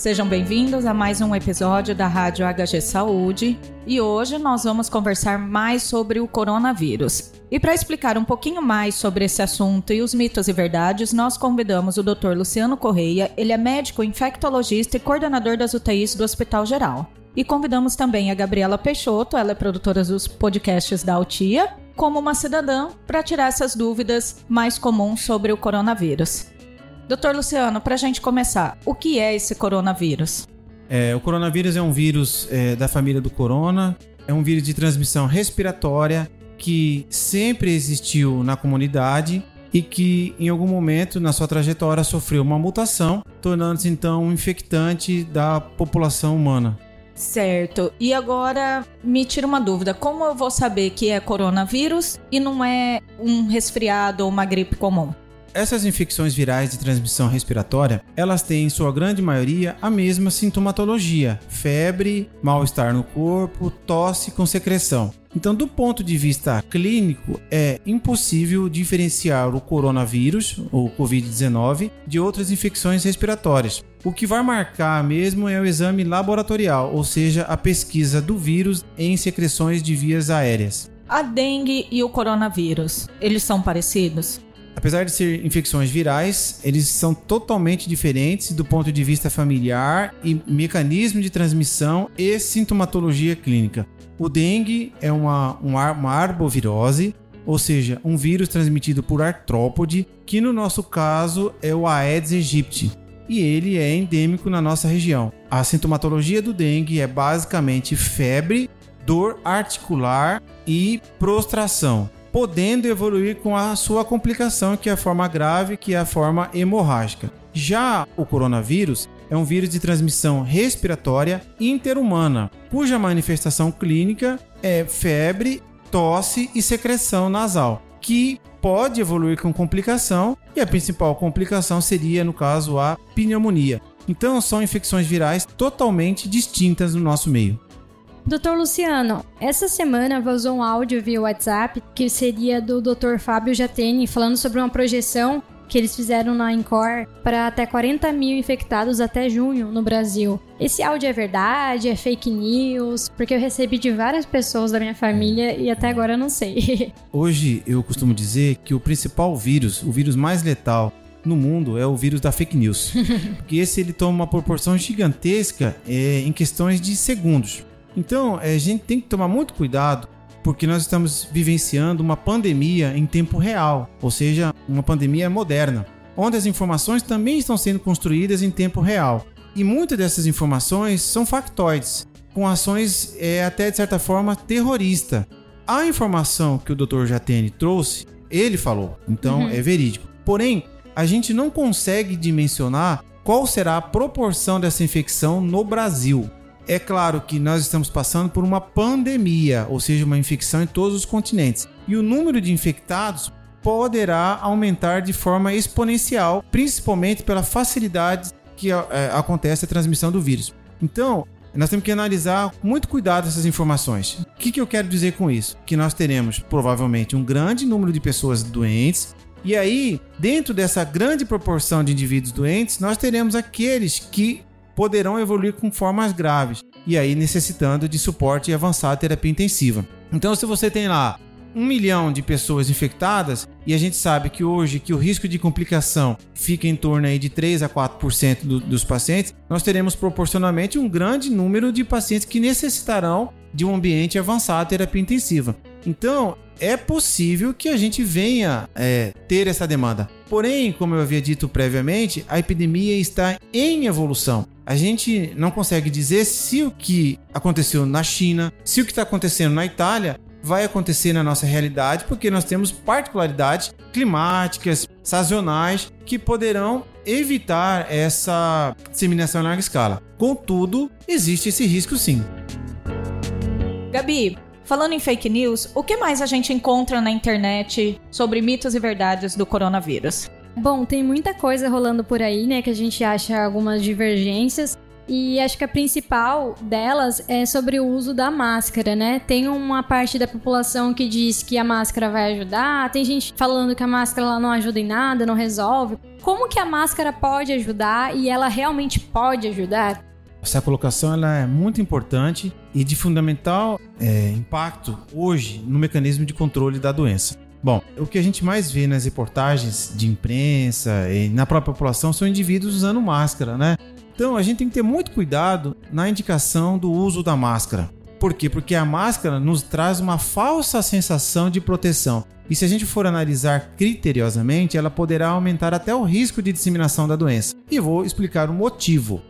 Sejam bem-vindos a mais um episódio da Rádio HG Saúde e hoje nós vamos conversar mais sobre o coronavírus. E para explicar um pouquinho mais sobre esse assunto e os mitos e verdades, nós convidamos o Dr. Luciano Correia, ele é médico infectologista e coordenador das UTIs do Hospital Geral. E convidamos também a Gabriela Peixoto, ela é produtora dos podcasts da Altia, como uma cidadã, para tirar essas dúvidas mais comuns sobre o coronavírus. Doutor Luciano, para a gente começar, o que é esse coronavírus? É, o coronavírus é um vírus é, da família do corona, é um vírus de transmissão respiratória que sempre existiu na comunidade e que em algum momento na sua trajetória sofreu uma mutação, tornando-se então um infectante da população humana. Certo. E agora me tira uma dúvida: como eu vou saber que é coronavírus e não é um resfriado ou uma gripe comum? Essas infecções virais de transmissão respiratória, elas têm em sua grande maioria a mesma sintomatologia: febre, mal-estar no corpo, tosse com secreção. Então, do ponto de vista clínico, é impossível diferenciar o coronavírus, ou Covid-19, de outras infecções respiratórias. O que vai marcar mesmo é o exame laboratorial, ou seja, a pesquisa do vírus em secreções de vias aéreas. A dengue e o coronavírus, eles são parecidos? Apesar de ser infecções virais, eles são totalmente diferentes do ponto de vista familiar e mecanismo de transmissão e sintomatologia clínica. O dengue é uma, uma arbovirose, ou seja, um vírus transmitido por artrópode, que no nosso caso é o Aedes aegypti, e ele é endêmico na nossa região. A sintomatologia do dengue é basicamente febre, dor articular e prostração podendo evoluir com a sua complicação, que é a forma grave, que é a forma hemorrágica. Já o coronavírus é um vírus de transmissão respiratória interhumana, cuja manifestação clínica é febre, tosse e secreção nasal, que pode evoluir com complicação e a principal complicação seria, no caso, a pneumonia. Então, são infecções virais totalmente distintas no nosso meio. Doutor Luciano, essa semana vazou um áudio via WhatsApp que seria do Dr. Fábio Jatene falando sobre uma projeção que eles fizeram na Encore para até 40 mil infectados até junho no Brasil. Esse áudio é verdade? É fake news? Porque eu recebi de várias pessoas da minha família e até agora eu não sei. Hoje eu costumo dizer que o principal vírus, o vírus mais letal no mundo é o vírus da fake news. Porque esse ele toma uma proporção gigantesca é, em questões de segundos. Então, eh, a gente tem que tomar muito cuidado porque nós estamos vivenciando uma pandemia em tempo real, ou seja, uma pandemia moderna, onde as informações também estão sendo construídas em tempo real. E muitas dessas informações são factoides, com ações é, até de certa forma terrorista. A informação que o Dr. Jatene trouxe, ele falou, então uhum. é verídico. Porém, a gente não consegue dimensionar qual será a proporção dessa infecção no Brasil. É claro que nós estamos passando por uma pandemia, ou seja, uma infecção em todos os continentes. E o número de infectados poderá aumentar de forma exponencial, principalmente pela facilidade que é, acontece a transmissão do vírus. Então, nós temos que analisar com muito cuidado essas informações. O que, que eu quero dizer com isso? Que nós teremos provavelmente um grande número de pessoas doentes, e aí, dentro dessa grande proporção de indivíduos doentes, nós teremos aqueles que poderão evoluir com formas graves e aí necessitando de suporte e avançada terapia intensiva. Então, se você tem lá um milhão de pessoas infectadas e a gente sabe que hoje que o risco de complicação fica em torno aí de 3 a 4% do, dos pacientes, nós teremos proporcionalmente um grande número de pacientes que necessitarão de um ambiente avançado terapia intensiva. Então, é possível que a gente venha é, ter essa demanda. Porém, como eu havia dito previamente, a epidemia está em evolução. A gente não consegue dizer se o que aconteceu na China, se o que está acontecendo na Itália vai acontecer na nossa realidade, porque nós temos particularidades climáticas, sazonais, que poderão evitar essa disseminação em larga escala. Contudo, existe esse risco sim. Gabi, falando em fake news, o que mais a gente encontra na internet sobre mitos e verdades do coronavírus? Bom, tem muita coisa rolando por aí, né, que a gente acha algumas divergências. E acho que a principal delas é sobre o uso da máscara, né? Tem uma parte da população que diz que a máscara vai ajudar, tem gente falando que a máscara não ajuda em nada, não resolve. Como que a máscara pode ajudar e ela realmente pode ajudar? Essa colocação ela é muito importante e de fundamental é, impacto hoje no mecanismo de controle da doença. Bom, o que a gente mais vê nas reportagens de imprensa e na própria população são indivíduos usando máscara, né? Então a gente tem que ter muito cuidado na indicação do uso da máscara. Por quê? Porque a máscara nos traz uma falsa sensação de proteção. E se a gente for analisar criteriosamente, ela poderá aumentar até o risco de disseminação da doença. E vou explicar o motivo.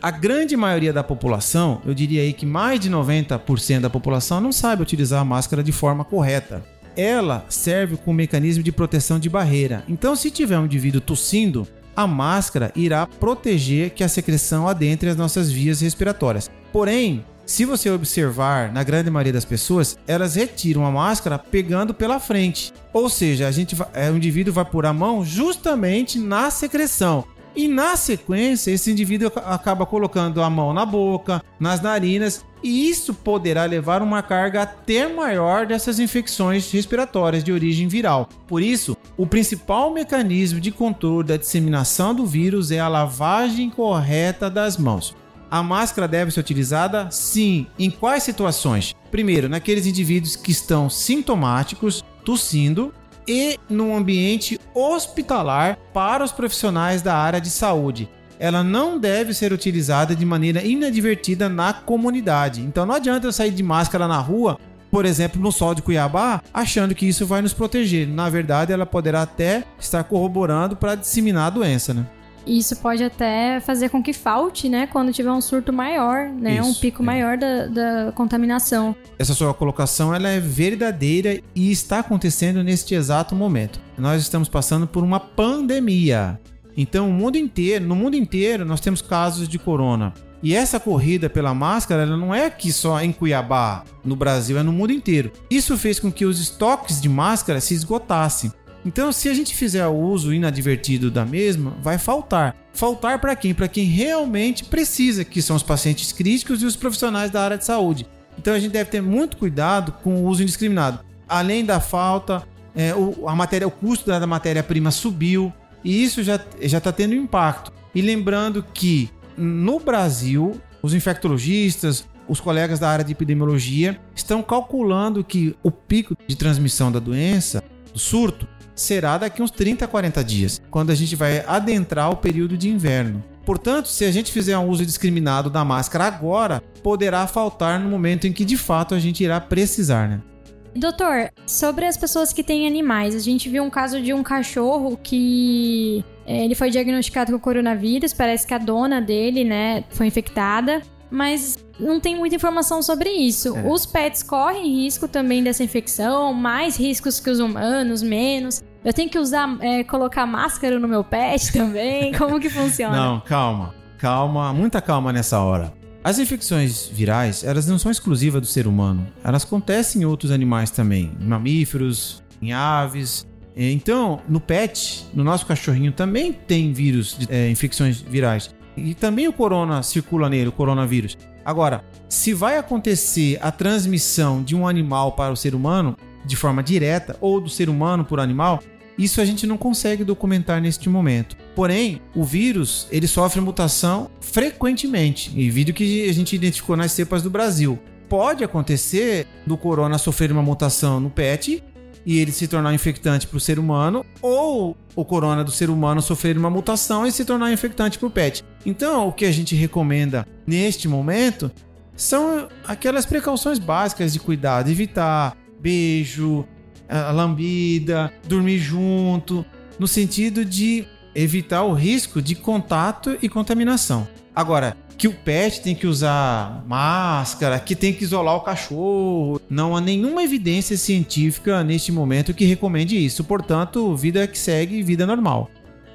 A grande maioria da população, eu diria aí que mais de 90% da população não sabe utilizar a máscara de forma correta. Ela serve como mecanismo de proteção de barreira. Então, se tiver um indivíduo tossindo, a máscara irá proteger que a secreção adentre as nossas vias respiratórias. Porém, se você observar, na grande maioria das pessoas, elas retiram a máscara pegando pela frente. Ou seja, a gente é, o indivíduo vai pôr a mão justamente na secreção. E na sequência, esse indivíduo acaba colocando a mão na boca, nas narinas, e isso poderá levar uma carga até maior dessas infecções respiratórias de origem viral. Por isso, o principal mecanismo de controle da disseminação do vírus é a lavagem correta das mãos. A máscara deve ser utilizada? Sim. Em quais situações? Primeiro, naqueles indivíduos que estão sintomáticos, tossindo, e no ambiente hospitalar para os profissionais da área de saúde. Ela não deve ser utilizada de maneira inadvertida na comunidade. Então não adianta eu sair de máscara na rua, por exemplo, no sol de Cuiabá, achando que isso vai nos proteger. Na verdade, ela poderá até estar corroborando para disseminar a doença, né? Isso pode até fazer com que falte, né? Quando tiver um surto maior, né? Isso, um pico é. maior da, da contaminação. Essa sua colocação ela é verdadeira e está acontecendo neste exato momento. Nós estamos passando por uma pandemia. Então, o mundo inteiro, no mundo inteiro, nós temos casos de corona. E essa corrida pela máscara ela não é aqui só em Cuiabá, no Brasil, é no mundo inteiro. Isso fez com que os estoques de máscara se esgotassem. Então, se a gente fizer o uso inadvertido da mesma, vai faltar. Faltar para quem? Para quem realmente precisa, que são os pacientes críticos e os profissionais da área de saúde. Então, a gente deve ter muito cuidado com o uso indiscriminado. Além da falta, é, o, a matéria, o custo da matéria-prima subiu e isso já está tendo impacto. E lembrando que no Brasil, os infectologistas, os colegas da área de epidemiologia estão calculando que o pico de transmissão da doença, do surto, será daqui uns 30 a 40 dias, quando a gente vai adentrar o período de inverno. Portanto, se a gente fizer um uso discriminado da máscara agora, poderá faltar no momento em que de fato a gente irá precisar, né? Doutor, sobre as pessoas que têm animais, a gente viu um caso de um cachorro que é, ele foi diagnosticado com coronavírus, parece que a dona dele, né, foi infectada, mas não tem muita informação sobre isso. É. Os pets correm risco também dessa infecção, mais riscos que os humanos, menos. Eu tenho que usar, é, colocar máscara no meu pet também? Como que funciona? Não, calma. Calma, muita calma nessa hora. As infecções virais, elas não são exclusivas do ser humano. Elas acontecem em outros animais também, em mamíferos, em aves. Então, no pet, no nosso cachorrinho também tem vírus de é, infecções virais. E também o corona circula nele, o coronavírus. Agora, se vai acontecer a transmissão de um animal para o ser humano de forma direta ou do ser humano por animal, isso a gente não consegue documentar neste momento. Porém, o vírus ele sofre mutação frequentemente, e vídeo que a gente identificou nas cepas do Brasil. Pode acontecer do corona sofrer uma mutação no PET e ele se tornar infectante para o ser humano, ou o corona do ser humano sofrer uma mutação e se tornar infectante para o pet. Então, o que a gente recomenda neste momento são aquelas precauções básicas de cuidado, evitar beijo, a lambida, dormir junto, no sentido de evitar o risco de contato e contaminação. Agora, que o pet tem que usar máscara, que tem que isolar o cachorro. Não há nenhuma evidência científica neste momento que recomende isso. Portanto, vida que segue, vida normal.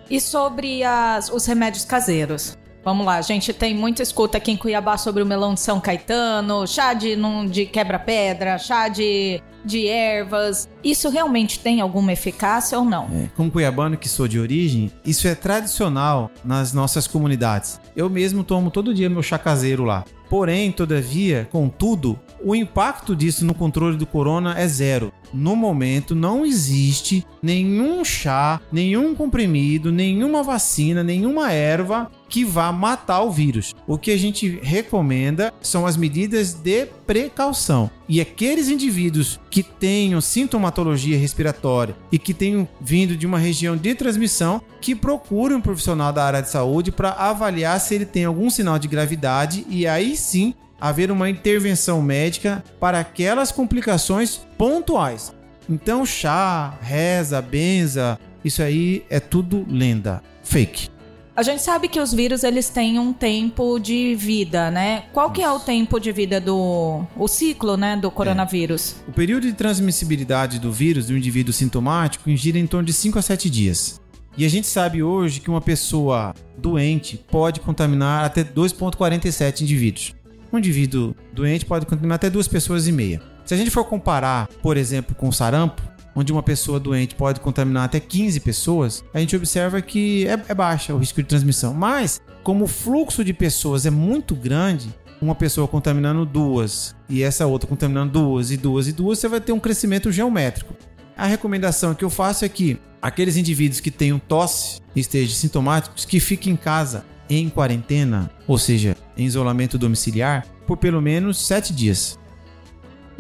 E sobre as, os remédios caseiros? Vamos lá, a gente tem muita escuta aqui em Cuiabá sobre o melão de São Caetano, chá de, de quebra-pedra, chá de de ervas. Isso realmente tem alguma eficácia ou não? É, como cuiabano que sou de origem, isso é tradicional nas nossas comunidades. Eu mesmo tomo todo dia meu chá caseiro lá. Porém, todavia, contudo, o impacto disso no controle do corona é zero. No momento, não existe nenhum chá, nenhum comprimido, nenhuma vacina, nenhuma erva que vá matar o vírus. O que a gente recomenda são as medidas de precaução. E aqueles indivíduos que tenham sintomatologia respiratória e que tenham vindo de uma região de transmissão, que procurem um profissional da área de saúde para avaliar se ele tem algum sinal de gravidade e aí sim haver uma intervenção médica para aquelas complicações pontuais. Então, chá, reza, benza, isso aí é tudo lenda, fake. A gente sabe que os vírus eles têm um tempo de vida, né? Qual que é o tempo de vida do o ciclo, né, do coronavírus? É. O período de transmissibilidade do vírus do indivíduo sintomático gira em torno de 5 a 7 dias. E a gente sabe hoje que uma pessoa doente pode contaminar até 2,47 indivíduos. Um indivíduo doente pode contaminar até duas pessoas e meia. Se a gente for comparar, por exemplo, com o sarampo, onde uma pessoa doente pode contaminar até 15 pessoas, a gente observa que é, é baixa o risco de transmissão. Mas, como o fluxo de pessoas é muito grande, uma pessoa contaminando duas e essa outra contaminando duas e duas e duas, você vai ter um crescimento geométrico. A recomendação que eu faço é que aqueles indivíduos que tenham tosse e estejam sintomáticos, que fiquem em casa em quarentena, ou seja, em isolamento domiciliar, por pelo menos sete dias.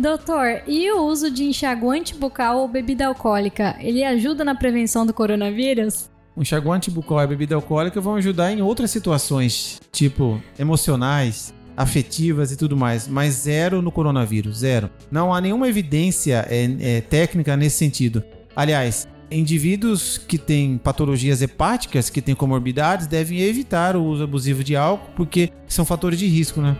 Doutor, e o uso de enxaguante bucal ou bebida alcoólica, ele ajuda na prevenção do coronavírus? O enxaguante bucal e a bebida alcoólica vão ajudar em outras situações, tipo emocionais, afetivas e tudo mais, mas zero no coronavírus, zero. Não há nenhuma evidência é, é, técnica nesse sentido. Aliás, indivíduos que têm patologias hepáticas, que têm comorbidades, devem evitar o uso abusivo de álcool, porque são fatores de risco, né?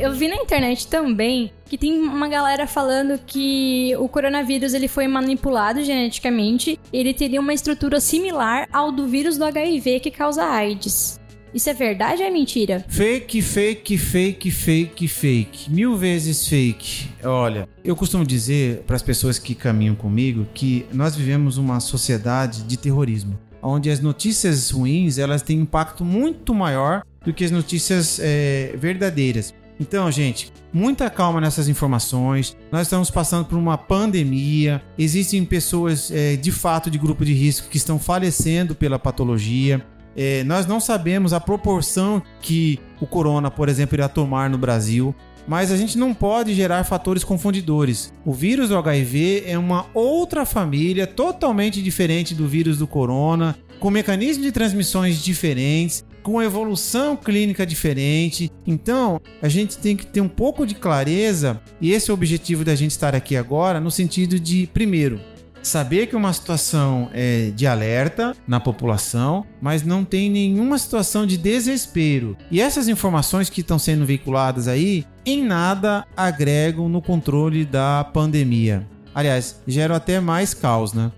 Eu vi na internet também que tem uma galera falando que o coronavírus ele foi manipulado geneticamente, ele teria uma estrutura similar ao do vírus do HIV que causa AIDS. Isso é verdade ou é mentira? Fake, fake, fake, fake, fake. Mil vezes fake. Olha, eu costumo dizer para as pessoas que caminham comigo que nós vivemos uma sociedade de terrorismo, onde as notícias ruins elas têm impacto muito maior do que as notícias é, verdadeiras. Então, gente, muita calma nessas informações. Nós estamos passando por uma pandemia. Existem pessoas é, de fato de grupo de risco que estão falecendo pela patologia. É, nós não sabemos a proporção que o corona, por exemplo, irá tomar no Brasil. Mas a gente não pode gerar fatores confundidores. O vírus do HIV é uma outra família totalmente diferente do vírus do corona, com mecanismos de transmissões diferentes com evolução clínica diferente. Então, a gente tem que ter um pouco de clareza, e esse é o objetivo da gente estar aqui agora, no sentido de, primeiro, saber que uma situação é de alerta na população, mas não tem nenhuma situação de desespero. E essas informações que estão sendo veiculadas aí, em nada agregam no controle da pandemia. Aliás, geram até mais caos, né?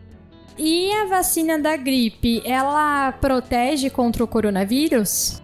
E a vacina da gripe, ela protege contra o coronavírus?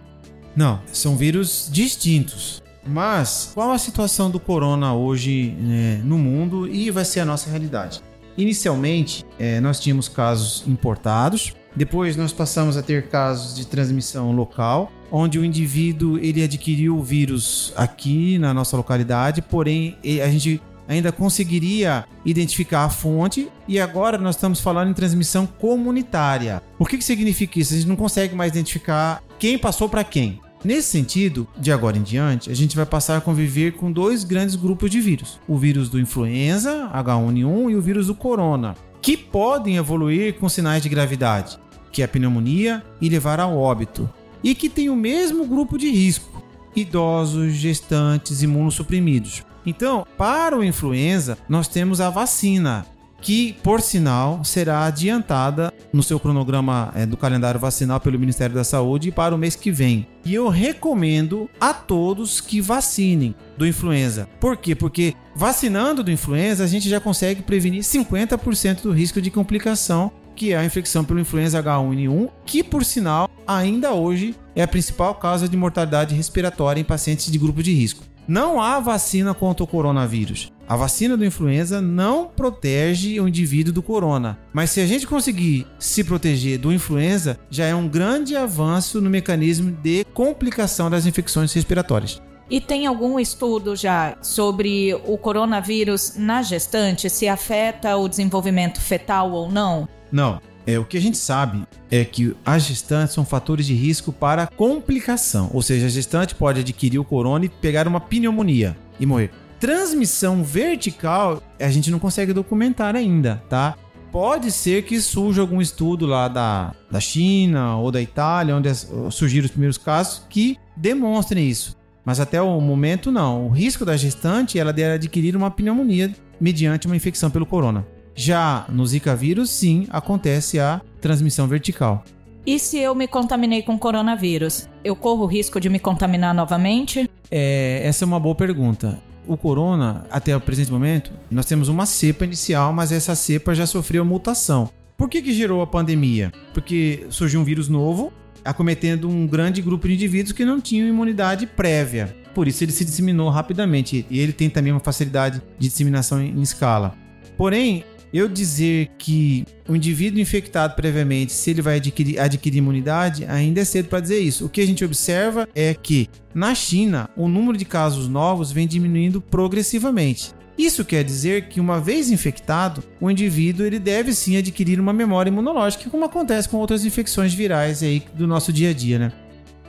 Não, são vírus distintos. Mas qual a situação do corona hoje né, no mundo e vai ser a nossa realidade? Inicialmente, é, nós tínhamos casos importados, depois nós passamos a ter casos de transmissão local, onde o indivíduo ele adquiriu o vírus aqui na nossa localidade, porém a gente ainda conseguiria identificar a fonte e agora nós estamos falando em transmissão comunitária. O que, que significa isso? A gente não consegue mais identificar quem passou para quem. Nesse sentido, de agora em diante, a gente vai passar a conviver com dois grandes grupos de vírus: o vírus do influenza, H1N1, e o vírus do corona, que podem evoluir com sinais de gravidade, que é a pneumonia e levar ao óbito, e que tem o mesmo grupo de risco: idosos, gestantes, imunossuprimidos. Então, para o influenza, nós temos a vacina, que, por sinal, será adiantada no seu cronograma é, do calendário vacinal pelo Ministério da Saúde para o mês que vem. E eu recomendo a todos que vacinem do influenza. Por quê? Porque vacinando do influenza, a gente já consegue prevenir 50% do risco de complicação, que é a infecção pelo influenza H1N1, que, por sinal, ainda hoje é a principal causa de mortalidade respiratória em pacientes de grupo de risco. Não há vacina contra o coronavírus. A vacina do influenza não protege o indivíduo do corona, mas se a gente conseguir se proteger do influenza, já é um grande avanço no mecanismo de complicação das infecções respiratórias. E tem algum estudo já sobre o coronavírus na gestante, se afeta o desenvolvimento fetal ou não? Não. É, o que a gente sabe é que as gestantes são fatores de risco para complicação, ou seja, a gestante pode adquirir o corona e pegar uma pneumonia e morrer transmissão vertical a gente não consegue documentar ainda, tá? Pode ser que surja algum estudo lá da, da China ou da Itália, onde surgiram os primeiros casos, que demonstrem isso. Mas até o momento, não. O risco da gestante ela de adquirir uma pneumonia mediante uma infecção pelo corona. Já no Zika vírus, sim, acontece a transmissão vertical. E se eu me contaminei com coronavírus, eu corro o risco de me contaminar novamente? É, essa é uma boa pergunta o corona, até o presente momento, nós temos uma cepa inicial, mas essa cepa já sofreu mutação. Por que, que gerou a pandemia? Porque surgiu um vírus novo, acometendo um grande grupo de indivíduos que não tinham imunidade prévia. Por isso ele se disseminou rapidamente e ele tem também uma facilidade de disseminação em escala. Porém, eu dizer que o indivíduo infectado previamente, se ele vai adquirir, adquirir imunidade, ainda é cedo para dizer isso. O que a gente observa é que na China o número de casos novos vem diminuindo progressivamente. Isso quer dizer que uma vez infectado, o indivíduo ele deve sim adquirir uma memória imunológica, como acontece com outras infecções virais aí do nosso dia a dia, né?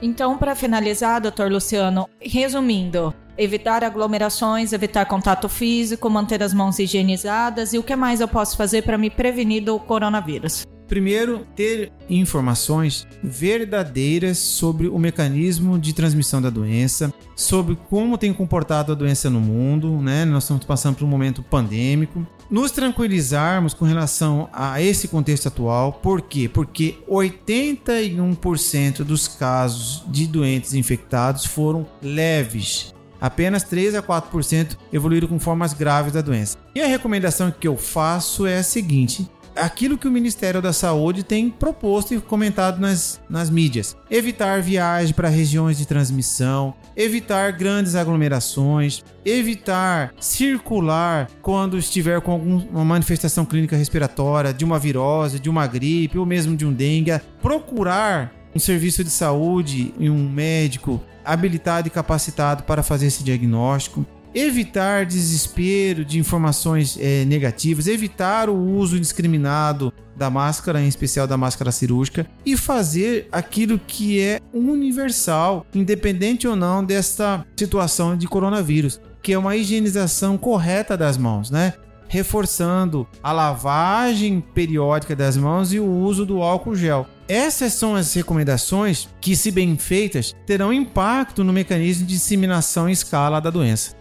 Então, para finalizar, doutor Luciano, resumindo, evitar aglomerações, evitar contato físico, manter as mãos higienizadas e o que mais eu posso fazer para me prevenir do coronavírus? Primeiro, ter informações verdadeiras sobre o mecanismo de transmissão da doença, sobre como tem comportado a doença no mundo, né? Nós estamos passando por um momento pandêmico. Nos tranquilizarmos com relação a esse contexto atual, por quê? Porque 81% dos casos de doentes infectados foram leves, apenas 3 a 4% evoluíram com formas graves da doença. E a recomendação que eu faço é a seguinte: aquilo que o Ministério da Saúde tem proposto e comentado nas, nas mídias. Evitar viagem para regiões de transmissão, evitar grandes aglomerações, evitar circular quando estiver com alguma manifestação clínica respiratória, de uma virose, de uma gripe ou mesmo de um dengue, procurar um serviço de saúde e um médico habilitado e capacitado para fazer esse diagnóstico evitar desespero de informações é, negativas, evitar o uso indiscriminado da máscara, em especial da máscara cirúrgica, e fazer aquilo que é universal, independente ou não desta situação de coronavírus, que é uma higienização correta das mãos, né? Reforçando a lavagem periódica das mãos e o uso do álcool gel. Essas são as recomendações que, se bem feitas, terão impacto no mecanismo de disseminação em escala da doença.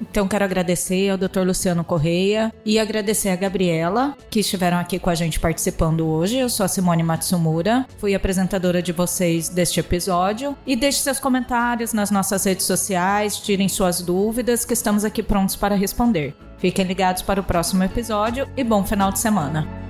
Então quero agradecer ao Dr. Luciano Correia e agradecer a Gabriela, que estiveram aqui com a gente participando hoje. Eu sou a Simone Matsumura, fui apresentadora de vocês deste episódio. E deixe seus comentários nas nossas redes sociais, tirem suas dúvidas, que estamos aqui prontos para responder. Fiquem ligados para o próximo episódio e bom final de semana.